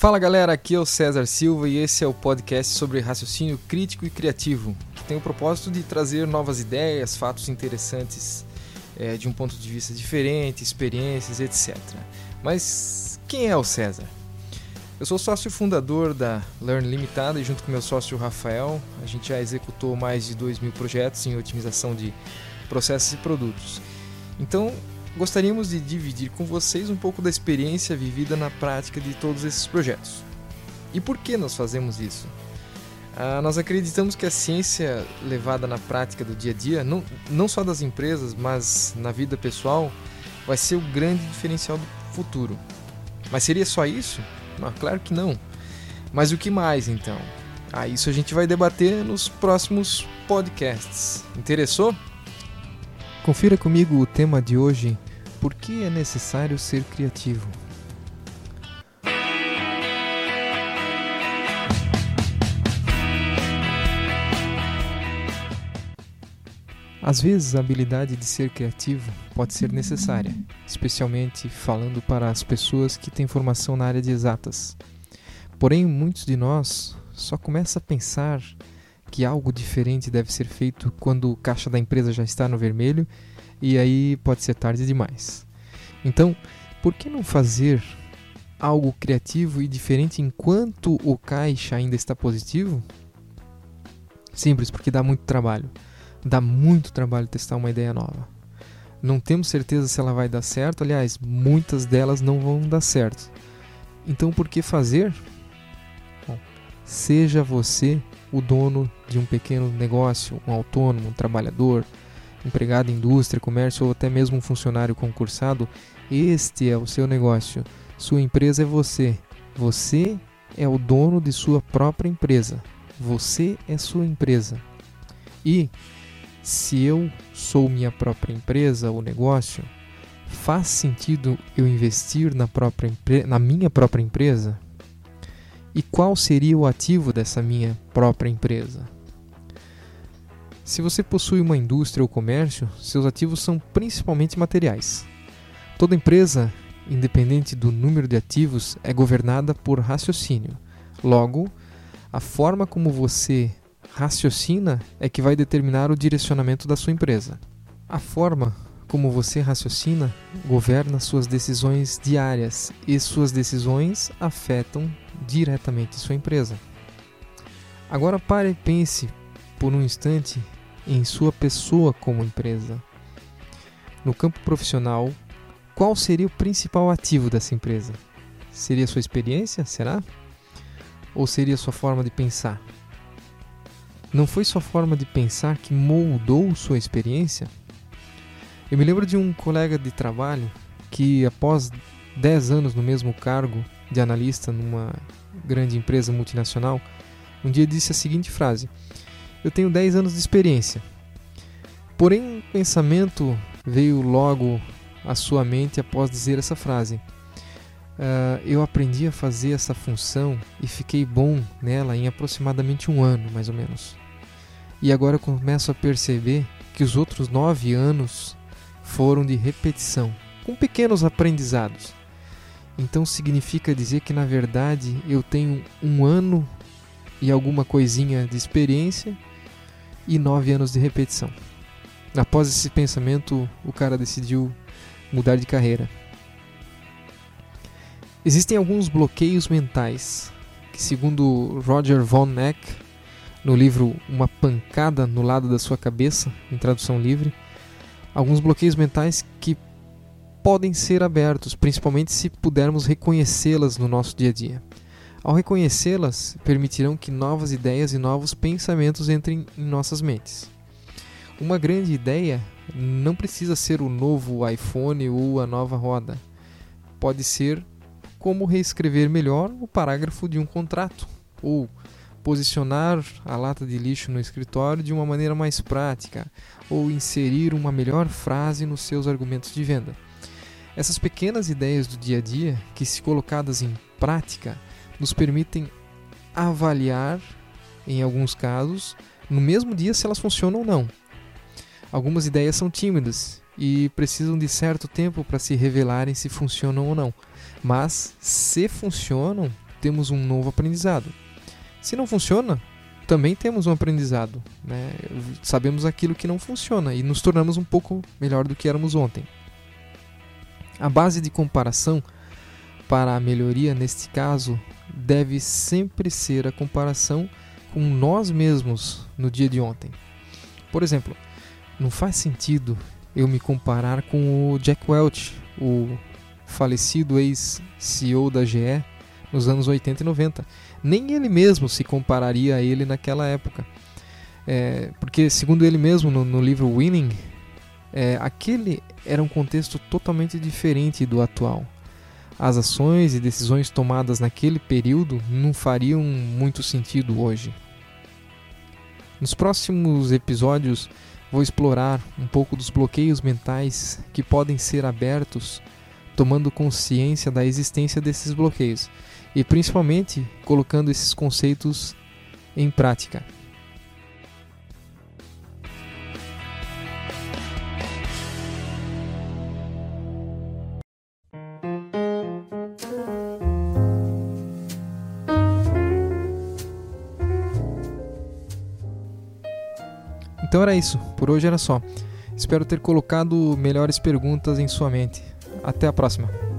Fala galera, aqui é o César Silva e esse é o podcast sobre raciocínio crítico e criativo, que tem o propósito de trazer novas ideias, fatos interessantes é, de um ponto de vista diferente, experiências, etc. Mas quem é o César? Eu sou sócio fundador da Learn Limitada e junto com meu sócio Rafael, a gente já executou mais de 2 mil projetos em otimização de processos e produtos. Então, gostaríamos de dividir com vocês um pouco da experiência vivida na prática de todos esses projetos. E por que nós fazemos isso? Ah, nós acreditamos que a ciência levada na prática do dia a dia, não, não só das empresas, mas na vida pessoal, vai ser o grande diferencial do futuro. Mas seria só isso? Ah, claro que não. Mas o que mais então? Ah, isso a gente vai debater nos próximos podcasts. Interessou? Confira comigo o tema de hoje: Por que é necessário ser criativo? Às vezes, a habilidade de ser criativo pode ser necessária, especialmente falando para as pessoas que têm formação na área de exatas. Porém, muitos de nós só começam a pensar que algo diferente deve ser feito quando o caixa da empresa já está no vermelho e aí pode ser tarde demais. Então, por que não fazer algo criativo e diferente enquanto o caixa ainda está positivo? Simples, porque dá muito trabalho. Dá muito trabalho testar uma ideia nova. Não temos certeza se ela vai dar certo, aliás, muitas delas não vão dar certo. Então, por que fazer? Bom, seja você o dono de um pequeno negócio, um autônomo, um trabalhador, empregado em indústria, comércio ou até mesmo um funcionário concursado, este é o seu negócio. Sua empresa é você. Você é o dono de sua própria empresa. Você é sua empresa. E se eu sou minha própria empresa ou negócio, faz sentido eu investir na, própria na minha própria empresa? E qual seria o ativo dessa minha própria empresa? Se você possui uma indústria ou comércio, seus ativos são principalmente materiais. Toda empresa, independente do número de ativos, é governada por raciocínio. Logo, a forma como você raciocina é que vai determinar o direcionamento da sua empresa. A forma como você raciocina governa suas decisões diárias e suas decisões afetam diretamente sua empresa. Agora pare e pense por um instante em sua pessoa como empresa. No campo profissional, qual seria o principal ativo dessa empresa? Seria sua experiência, será? Ou seria sua forma de pensar? Não foi sua forma de pensar que moldou sua experiência? Eu me lembro de um colega de trabalho que, após 10 anos no mesmo cargo de analista numa grande empresa multinacional, um dia disse a seguinte frase: Eu tenho 10 anos de experiência. Porém, um pensamento veio logo à sua mente após dizer essa frase. Uh, eu aprendi a fazer essa função e fiquei bom nela em aproximadamente um ano, mais ou menos. E agora eu começo a perceber que os outros nove anos foram de repetição, com pequenos aprendizados. Então significa dizer que na verdade eu tenho um ano e alguma coisinha de experiência e nove anos de repetição. Após esse pensamento, o cara decidiu mudar de carreira. Existem alguns bloqueios mentais que, segundo Roger Von Eck, no livro Uma Pancada no Lado da Sua Cabeça, em tradução livre, alguns bloqueios mentais que podem ser abertos, principalmente se pudermos reconhecê-las no nosso dia a dia. Ao reconhecê-las, permitirão que novas ideias e novos pensamentos entrem em nossas mentes. Uma grande ideia não precisa ser o novo iPhone ou a nova roda. Pode ser como reescrever melhor o parágrafo de um contrato ou posicionar a lata de lixo no escritório de uma maneira mais prática ou inserir uma melhor frase nos seus argumentos de venda. Essas pequenas ideias do dia a dia, que se colocadas em prática, nos permitem avaliar, em alguns casos, no mesmo dia se elas funcionam ou não. Algumas ideias são tímidas e precisam de certo tempo para se revelarem se funcionam ou não. Mas se funcionam, temos um novo aprendizado. Se não funciona, também temos um aprendizado. Né? Sabemos aquilo que não funciona e nos tornamos um pouco melhor do que éramos ontem. A base de comparação para a melhoria, neste caso, deve sempre ser a comparação com nós mesmos no dia de ontem. Por exemplo, não faz sentido eu me comparar com o Jack Welch, o falecido ex-CEO da GE nos anos 80 e 90. Nem ele mesmo se compararia a ele naquela época. É, porque, segundo ele mesmo, no, no livro Winning, é, aquele era um contexto totalmente diferente do atual. As ações e decisões tomadas naquele período não fariam muito sentido hoje. Nos próximos episódios, vou explorar um pouco dos bloqueios mentais que podem ser abertos tomando consciência da existência desses bloqueios e principalmente colocando esses conceitos em prática. Então era isso, por hoje era só. Espero ter colocado melhores perguntas em sua mente. Até a próxima!